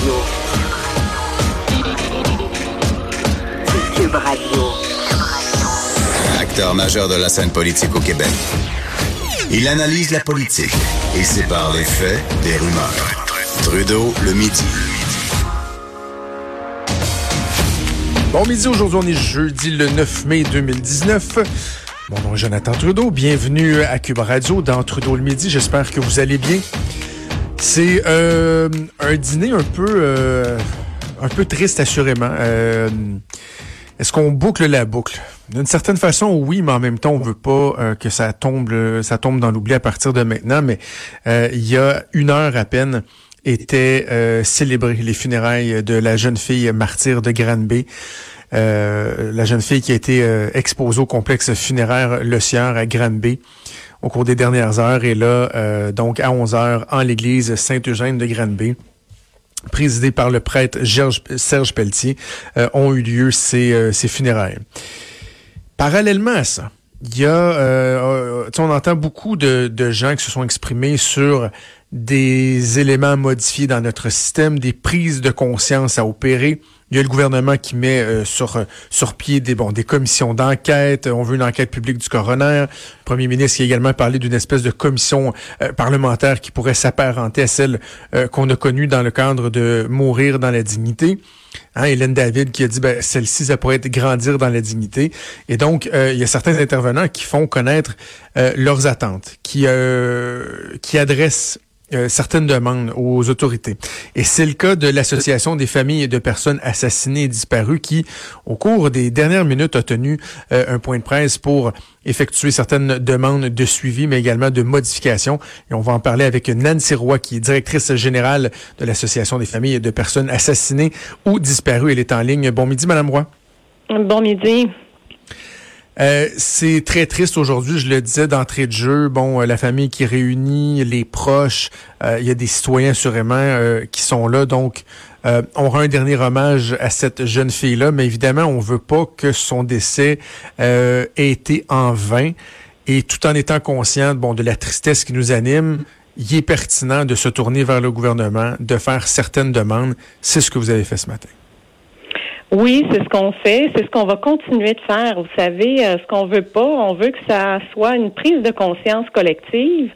Radio. Cube Radio. Acteur majeur de la scène politique au Québec. Il analyse la politique et sépare les faits des rumeurs. Trudeau le midi. Bon midi, aujourd'hui on est jeudi le 9 mai 2019. Mon nom est Jonathan Trudeau, bienvenue à Cube Radio dans Trudeau le midi, j'espère que vous allez bien. C'est euh, un dîner un peu, euh, un peu triste assurément. Euh, est-ce qu'on boucle la boucle? D'une certaine façon, oui, mais en même temps, on veut pas que ça tombe, ça tombe dans l'oubli à partir de maintenant. Mais il y a une heure à peine, étaient célébrées les funérailles de la jeune fille martyre de Granby. Euh, la jeune fille qui a été exposée au complexe funéraire Le Sieur à Granby au cours des dernières heures. Et là, donc à 11 heures, en l'église Saint-Eugène de Granby présidée par le prêtre Serge Pelletier, ont eu lieu ces, ces funérailles. Parallèlement à ça, il y a, euh, on entend beaucoup de, de, gens qui se sont exprimés sur des éléments modifiés dans notre système, des prises de conscience à opérer. Il y a le gouvernement qui met euh, sur sur pied des bon des commissions d'enquête. On veut une enquête publique du coroner. Le premier ministre qui a également parlé d'une espèce de commission euh, parlementaire qui pourrait s'apparenter à celle qu'on a connue dans le cadre de mourir dans la dignité. Hein, Hélène David qui a dit ben, celle-ci, ça pourrait être grandir dans la dignité. Et donc, euh, il y a certains intervenants qui font connaître euh, leurs attentes, qui, euh, qui adressent euh, certaines demandes aux autorités. Et c'est le cas de l'Association des familles de personnes assassinées et disparues qui, au cours des dernières minutes, a tenu euh, un point de presse pour effectuer certaines demandes de suivi, mais également de modification. Et on va en parler avec Nancy Roy, qui est directrice générale de l'Association des familles de personnes assassinées ou disparues. Elle est en ligne. Bon midi, Madame Roy. Bon midi. Euh, c'est très triste aujourd'hui, je le disais d'entrée de jeu. Bon, euh, la famille qui réunit, les proches, euh, il y a des citoyens sûrement qui sont là. Donc, on rend un dernier hommage à cette jeune fille-là, mais évidemment, on veut pas que son décès ait été en vain. Et tout en étant conscient bon, de la tristesse qui nous anime, il est pertinent de se tourner vers le gouvernement, de faire certaines demandes. C'est ce que vous avez fait ce matin. Oui, c'est ce qu'on fait, c'est ce qu'on va continuer de faire. Vous savez, euh, ce qu'on veut pas, on veut que ça soit une prise de conscience collective,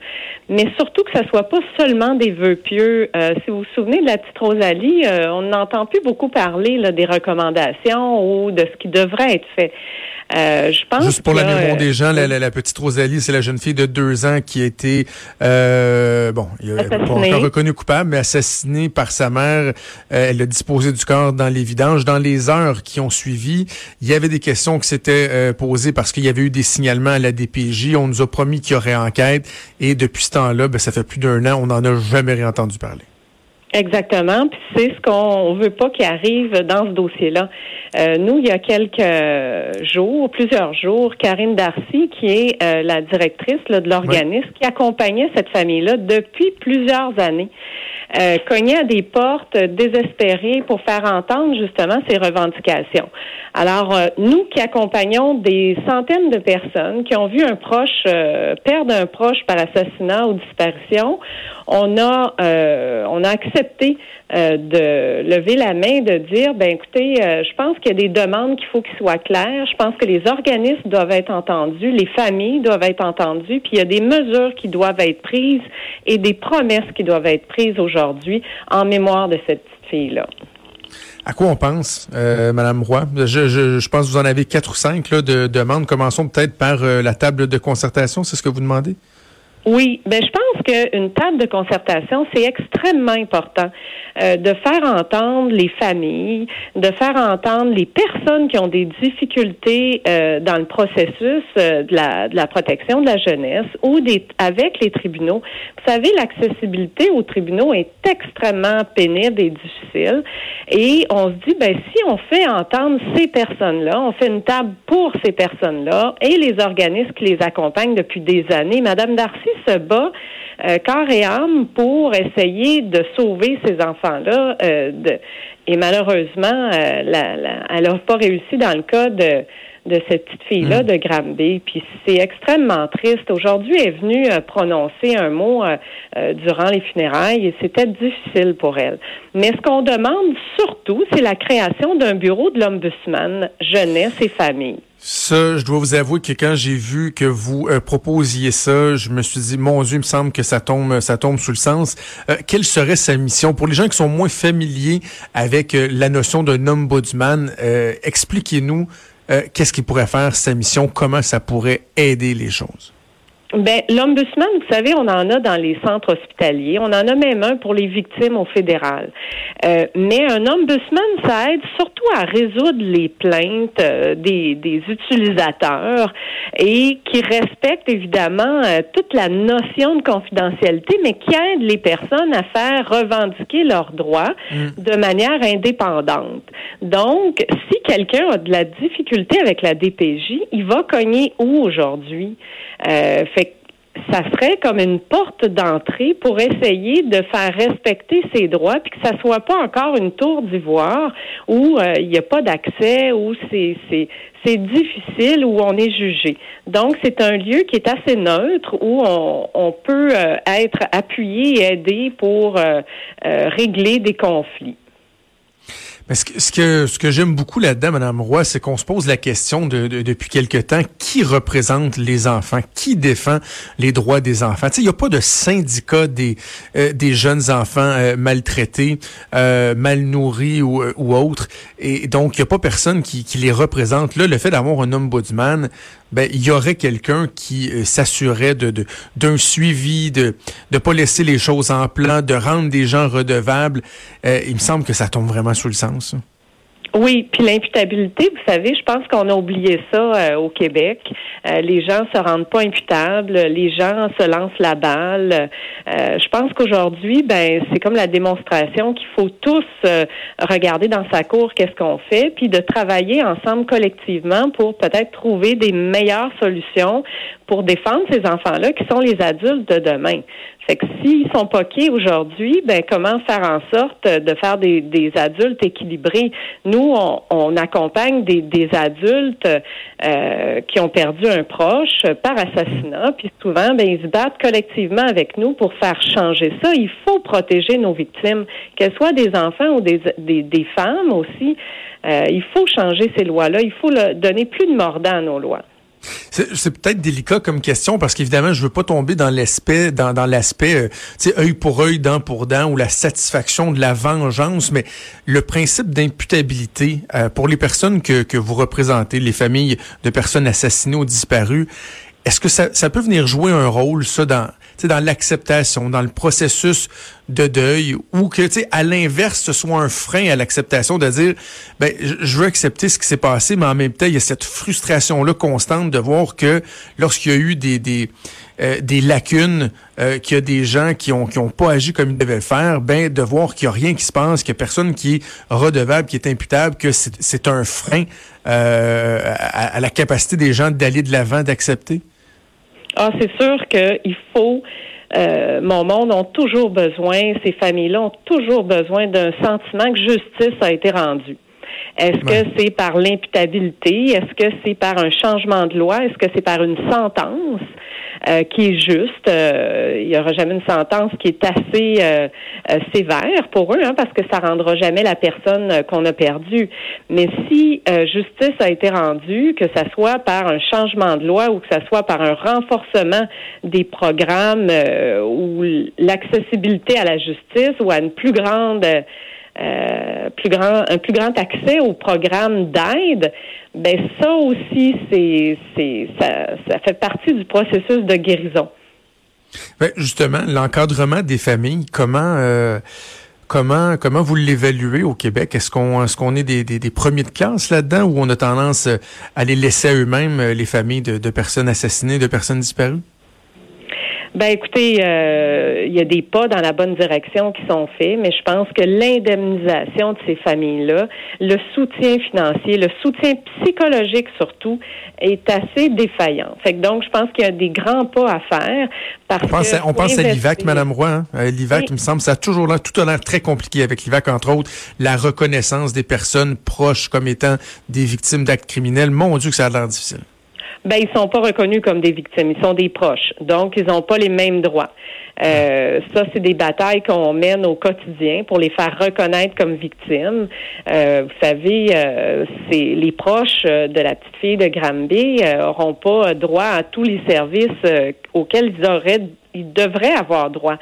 mais surtout que ça soit pas seulement des vœux pieux. Euh, si vous vous souvenez de la petite Rosalie, euh, on n'entend plus beaucoup parler là, des recommandations ou de ce qui devrait être fait. Euh, je pense Juste pour la mémoire des gens, la, la, petite Rosalie, c'est la jeune fille de deux ans qui a été, euh, bon, pas encore reconnue coupable, mais assassinée par sa mère. elle a disposé du corps dans les vidanges. Dans les heures qui ont suivi, il y avait des questions qui s'étaient posées parce qu'il y avait eu des signalements à la DPJ. On nous a promis qu'il y aurait enquête et depuis temps-là, ben, ça fait plus d'un an, on n'en a jamais entendu parler. Exactement. Puis c'est ce qu'on veut pas qu'il arrive dans ce dossier-là. Euh, nous, il y a quelques jours, plusieurs jours, Karine Darcy, qui est euh, la directrice de l'organisme, qui accompagnait cette famille-là depuis plusieurs années, euh, à des portes désespérées pour faire entendre justement ses revendications. Alors, euh, nous qui accompagnons des centaines de personnes qui ont vu un proche euh, perdre un proche par assassinat ou disparition, on a euh, on a accepté de lever la main, de dire, ben écoutez, je pense qu'il y a des demandes qu'il faut qu'ils soient claires. Je pense que les organismes doivent être entendus, les familles doivent être entendues, puis il y a des mesures qui doivent être prises et des promesses qui doivent être prises aujourd'hui en mémoire de cette petite fille-là. À quoi on pense, euh, Madame Roy? Je, pense que vous en avez quatre ou cinq là, de demandes. Commençons peut-être par euh, la table de concertation. C'est ce que vous demandez? Oui, ben je pense qu'une table de concertation, c'est extrêmement important euh, de faire entendre les familles, de faire entendre les personnes qui ont des difficultés euh, dans le processus euh, de, la, de la protection de la jeunesse ou des, avec les tribunaux. Vous savez, l'accessibilité aux tribunaux est extrêmement pénible et difficile. Et on se dit, ben si on fait entendre ces personnes-là, on fait une table pour ces personnes-là et les organismes qui les accompagnent depuis des années. Madame Darcy se bat euh, corps et âme pour essayer de sauver ces enfants-là. Euh, et malheureusement, euh, la, elle n'a pas réussi dans le cas de de cette petite fille-là Mm. de Granby. Puis c'est extrêmement triste. Aujourd'hui, elle est venue euh, prononcer un mot euh, euh, durant les funérailles et c'était difficile pour elle. Mais ce qu'on demande surtout, c'est la création d'un bureau de l'Ombudsman jeunesse et famille. Ça, je dois vous avouer que quand j'ai vu que vous euh, proposiez ça, je me suis dit, mon Dieu, il me semble que ça tombe, ça tombe sous le sens. Euh, quelle serait sa mission? Pour les gens qui sont moins familiers avec euh, la notion d'un ombudsman euh, Expliquez-nous euh, qu'est-ce qu'il pourrait faire sa mission, comment ça pourrait aider les choses? Ben, l'ombudsman, vous savez, on en a dans les centres hospitaliers. On en a même un pour les victimes au fédéral. Euh, mais un ombudsman, ça aide surtout à résoudre les plaintes euh, des, des utilisateurs et qui respecte évidemment euh, toute la notion de confidentialité, mais qui aide les personnes à faire revendiquer leurs droits de manière indépendante. Donc, si quelqu'un a de la difficulté avec la DPJ, il va cogner où aujourd'hui? Euh, fait ça serait comme une porte d'entrée pour essayer de faire respecter ses droits, puis que ça soit pas encore une tour d'ivoire où euh, il n'y a pas d'accès, où c'est c'est difficile, où on est jugé. Donc c'est un lieu qui est assez neutre où on, peut euh, être appuyé et aidé pour euh, régler des conflits. Ce que, ce que, ce que j'aime beaucoup là-dedans, Madame Roy, c'est qu'on se pose la question de, de- depuis quelque temps, qui représente les enfants? Qui défend les droits des enfants? Il n'y a pas de syndicat des, euh, des jeunes enfants euh, maltraités, euh, mal nourris ou, euh, ou autres. Et donc, il n'y a pas personne qui, qui les représente. Là, le fait d'avoir un ombudsman, ben, il y aurait quelqu'un qui euh, s'assurait de- d'un suivi, de ne pas laisser les choses en plan, de rendre des gens redevables. Euh, il me semble que ça tombe vraiment sous le sens. Oui, puis l'imputabilité, vous savez, je pense qu'on a oublié ça euh, au Québec. Euh, les gens se rendent pas imputables, les gens se lancent la balle. Euh, je pense qu'aujourd'hui, ben, c'est comme la démonstration qu'il faut tous regarder dans sa cour qu'est-ce qu'on fait, puis de travailler ensemble collectivement pour peut-être trouver des meilleures solutions pour défendre ces enfants-là qui sont les adultes de demain. Fait que s'ils sont poqués aujourd'hui, ben comment faire en sorte de faire des, des adultes équilibrés? Nous, on, on accompagne des, des adultes euh, qui ont perdu un proche par assassinat, puis souvent, ben ils se battent collectivement avec nous pour faire changer ça. Il faut protéger nos victimes, qu'elles soient des enfants ou des, des, des femmes aussi. Euh, il faut changer ces lois-là. Il faut le- donner plus de mordant à nos lois. C'est peut-être délicat comme question parce qu'évidemment, je veux pas tomber dans l'aspect, dans, dans l'aspect, euh, tu sais, œil pour œil, dent pour dent ou la satisfaction de la vengeance, mais le principe d'imputabilité euh, pour les personnes que, que vous représentez, les familles de personnes assassinées ou disparues, est-ce que ça, ça peut venir jouer un rôle, ça, dans, dans l'acceptation, dans le processus de deuil, ou que, tu à l'inverse, ce soit un frein à l'acceptation de dire, ben, je veux accepter ce qui s'est passé, mais en même temps, il y a cette frustration-là constante de voir que lorsqu'il y a eu des, des, euh, des lacunes, euh, qu'il y a des gens qui ont, qui ont pas agi comme ils devaient le faire, ben, de voir qu'il y a rien qui se passe, qu'il y a personne qui est redevable, qui est imputable, que c'est c'est un frein euh, à, à la capacité des gens d'aller de l'avant, d'accepter. Ah, c'est sûr qu'il faut. euh, mon monde ont toujours besoin, ces familles-là ont toujours besoin d'un sentiment que justice a été rendue. Est-ce que c'est par l'imputabilité? Est-ce que c'est par un changement de loi? Est-ce que c'est par une sentence? Euh, qui est juste? Euh, il n'y aura jamais une sentence qui est assez euh, euh, sévère pour eux, hein, parce que ça rendra jamais la personne euh, qu'on a perdue. Mais si euh, justice a été rendue, que ça soit par un changement de loi ou que ça soit par un renforcement des programmes ou l'accessibilité à la justice ou à une plus grande euh, un plus grand accès aux programmes d'aide, ben ça aussi, c'est, ça, fait partie du processus de guérison. Ben, justement, l'encadrement des familles, comment euh, comment comment vous l'évaluez au Québec? Est-ce qu'on est des, des, premiers de classe là-dedans ou on a tendance à les laisser à eux-mêmes euh, les familles de personnes assassinées, de personnes disparues? Ben écoutez, euh, il y a des pas dans la bonne direction qui sont faits, mais je pense que l'indemnisation de ces familles-là, le soutien financier, le soutien psychologique surtout, est assez défaillant. Fait que donc, je pense qu'il y a des grands pas à faire. Parce on pense, que à, on pense à l'IVAC, Madame Roy. Hein? Euh, L'IVAC, il me semble, ça a toujours l'air, tout a l'air très compliqué avec l'IVAC, entre autres, la reconnaissance des personnes proches comme étant des victimes d'actes criminels. Mon Dieu, que ça a l'air difficile. Ben, ils sont pas reconnus comme des victimes, ils sont des proches. Donc, ils n'ont pas les mêmes droits. Euh, ça, c'est des batailles qu'on mène au quotidien pour les faire reconnaître comme victimes. Euh, vous savez, euh, c'est les proches de la petite fille de Granby n'auront pas droit à tous les services auxquels ils auraient ils devraient avoir droit.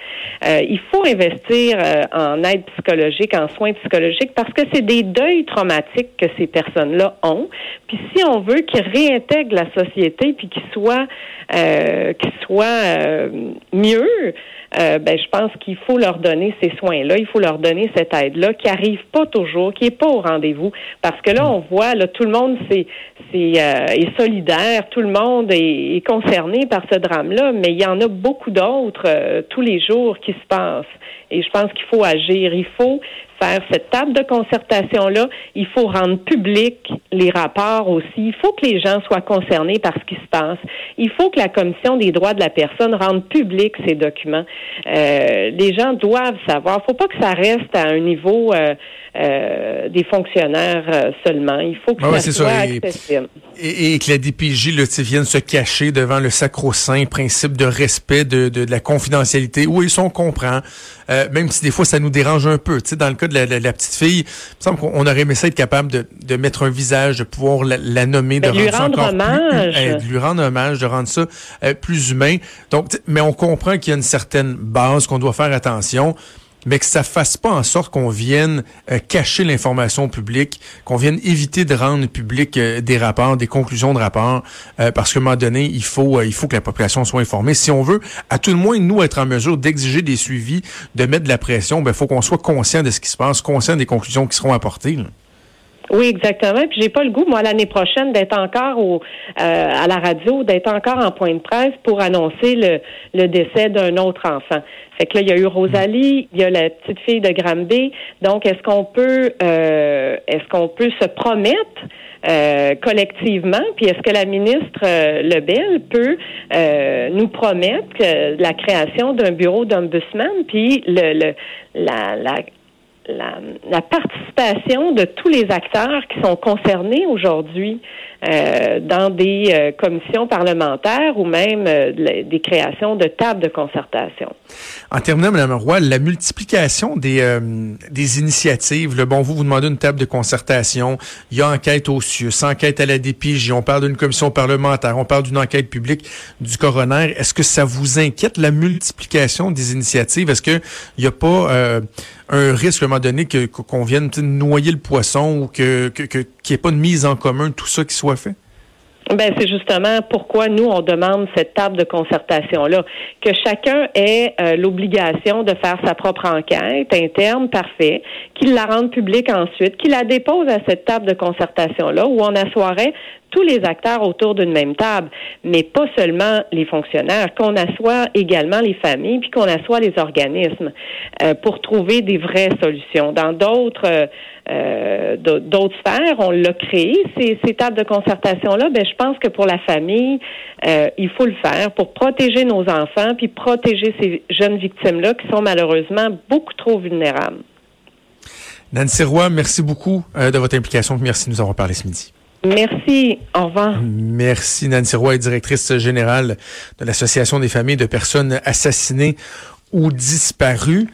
Euh, il faut investir euh, en aide psychologique, en soins psychologiques, parce que c'est des deuils traumatiques que ces personnes-là ont. Puis si on veut qu'ils réintègrent la société, puis qu'ils soient, euh, qu'ils soient mieux, euh, ben, je pense qu'il faut leur donner ces soins-là, il faut leur donner cette aide-là qui arrive pas toujours, qui est pas au rendez-vous, parce que là, on voit, là, tout le monde c'est, c'est, euh, est solidaire, tout le monde est, est concerné par ce drame-là, mais il y en a beaucoup d'autres euh, tous les jours qui se passent. Et je pense qu'il faut agir. Il faut faire cette table de concertation-là. Il faut rendre public les rapports aussi. Il faut que les gens soient concernés par ce qui se passe. Il faut que la Commission des droits de la personne rende public ces documents. Euh, les gens doivent savoir. Il ne faut pas que ça reste à un niveau euh, euh, des fonctionnaires seulement. Il faut que ça soit accessible. Et, que la DPJ là, vienne se cacher devant le sacro-saint principe de respect de, de, la confidentialité. Oui, ils on comprend. Même si des fois ça nous dérange un peu. Tu sais, dans le cas de la, la, petite fille, il me semble qu'on aurait aimé ça être capable de, de mettre un visage, de pouvoir la, nommer, de, ben, rendre, ça encore hommage. Plus, de lui rendre hommage, de rendre ça plus humain. Donc, mais on comprend qu'il y a une certaine base qu'on doit faire attention mais que ça fasse pas en sorte qu'on vienne euh, cacher l'information publique, qu'on vienne éviter de rendre public euh, des rapports, des conclusions de rapports, euh, parce qu'à un moment donné, il faut, il faut que la population soit informée. Si on veut, à tout le moins, nous, être en mesure d'exiger des suivis, de mettre de la pression, il ben, faut qu'on soit conscient de ce qui se passe, conscient des conclusions qui seront apportées. Oui, exactement. Puis j'ai pas le goût, moi, l'année prochaine, d'être encore au, à la radio, d'être encore en point de presse pour annoncer le, le décès d'un autre enfant. Fait que là, il y a eu Rosalie, il y a la petite fille de Granby. Donc, est-ce qu'on peut, euh, est-ce qu'on peut se promettre euh, collectivement, puis est-ce que la ministre euh, Lebel peut euh, nous promettre que la création d'un bureau d'ombudsman, puis le, le la, la la, la, participation de tous les acteurs qui sont concernés aujourd'hui euh, dans des euh, commissions parlementaires ou même euh, des créations de tables de concertation. En terminant, Mme Roy, la multiplication des, initiatives, le bon, vous vous demandez une table de concertation, il y a enquête au CIUS, enquête à la DPJ, on parle d'une commission parlementaire, on parle d'une enquête publique du coroner. Est-ce que ça vous inquiète, la multiplication des initiatives? Est-ce qu'il n'y a pas un risque à un moment donné qu'on vienne noyer le poisson ou que qu'il que, n'y ait pas de mise en commun tout ça qui soit Ben c'est justement pourquoi nous on demande cette table de concertation là, que chacun ait euh, l'obligation de faire sa propre enquête interne, parfait, qu'il la rende publique ensuite, qu'il la dépose à cette table de concertation là où on assoirait tous les acteurs autour d'une même table, mais pas seulement les fonctionnaires, qu'on assoit également les familles, puis qu'on assoit les organismes euh, pour trouver des vraies solutions. Dans d'autres euh, d'autres sphères, on l'a créé ces, ces, tables de concertation là. Ben je pense que pour la famille, euh, il faut le faire pour protéger nos enfants, puis protéger ces jeunes victimes là qui sont malheureusement beaucoup trop vulnérables. Nancy Roy, merci beaucoup de votre implication. Merci de nous avoir parlé ce midi. Merci. Au revoir. Merci. Nancy Roy, directrice générale de l'Association des familles de personnes assassinées ou disparues.